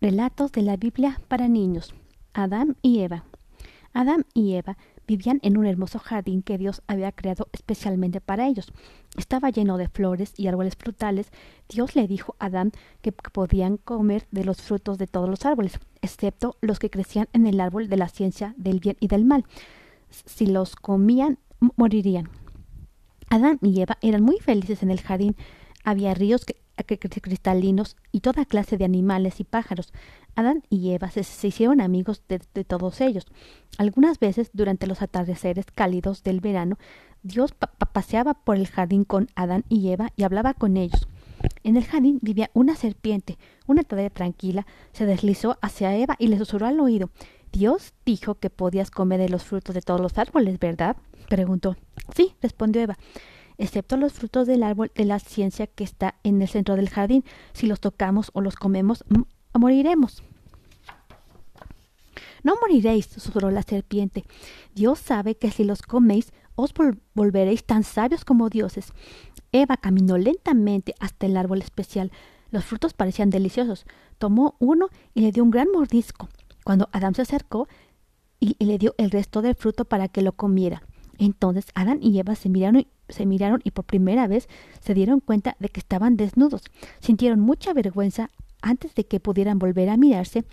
Relatos de la Biblia para niños. Adán y Eva. Adán y Eva vivían en un hermoso jardín que Dios había creado especialmente para ellos. Estaba lleno de flores y árboles frutales. Dios le dijo a Adán que podían comer de los frutos de todos los árboles, excepto los que crecían en el árbol de la ciencia del bien y del mal. Si los comían, morirían. Adán y Eva eran muy felices en el jardín. Había ríos cristalinos y toda clase de animales y pájaros. Adán y Eva se, hicieron amigos de, todos ellos. Algunas veces, durante los atardeceres cálidos del verano, Dios paseaba por el jardín con Adán y Eva y hablaba con ellos. En el jardín vivía una serpiente. Una tarde tranquila se deslizó hacia Eva y le susurró al oído. Dios dijo que podías comer de los frutos de todos los árboles, ¿verdad? preguntó. Sí, respondió Eva excepto los frutos del árbol de la ciencia que está en el centro del jardín. Si los tocamos o los comemos, moriremos. No moriréis, susurró la serpiente. Dios sabe que si los coméis, os volveréis tan sabios como dioses. Eva caminó lentamente hasta el árbol especial. Los frutos parecían deliciosos. Tomó uno y le dio un gran mordisco. Cuando Adán se acercó y le dio el resto del fruto para que lo comiera. Entonces Adán y Eva se miraron, y, se miraron y por primera vez se dieron cuenta de que estaban desnudos. Sintieron mucha vergüenza antes de que pudieran volver a mirarse.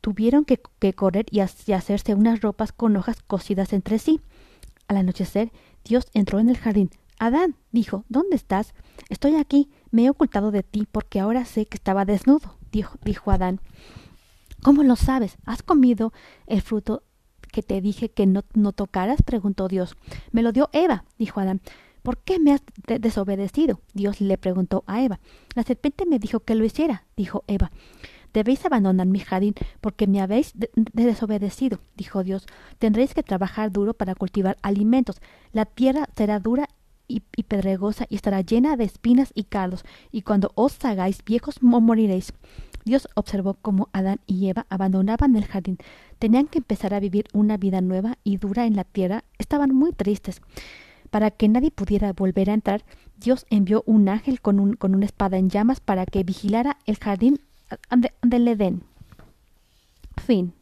Tuvieron que, correr y, hacerse unas ropas con hojas cosidas entre sí. Al anochecer, Dios entró en el jardín. Adán, dijo, ¿dónde estás? Estoy aquí. Me he ocultado de ti porque ahora sé que estaba desnudo, dijo, dijo Adán. ¿Cómo lo sabes? ¿Has comido el fruto que te dije que no, no tocaras? preguntó Dios. Me lo dio Eva, dijo Adán. ¿Por qué me has desobedecido? Dios le preguntó a Eva. La serpiente me dijo que lo hiciera, dijo Eva. Debéis abandonar mi jardín porque me habéis desobedecido, dijo Dios. Tendréis que trabajar duro para cultivar alimentos. La tierra será dura y, pedregosa y estará llena de espinas y cardos, y cuando os hagáis viejos moriréis. Dios observó cómo Adán y Eva abandonaban el jardín. Tenían que empezar a vivir una vida nueva y dura en la tierra. Estaban muy tristes. Para que nadie pudiera volver a entrar, Dios envió un ángel con, un, con una espada en llamas para que vigilara el jardín del Edén. Fin.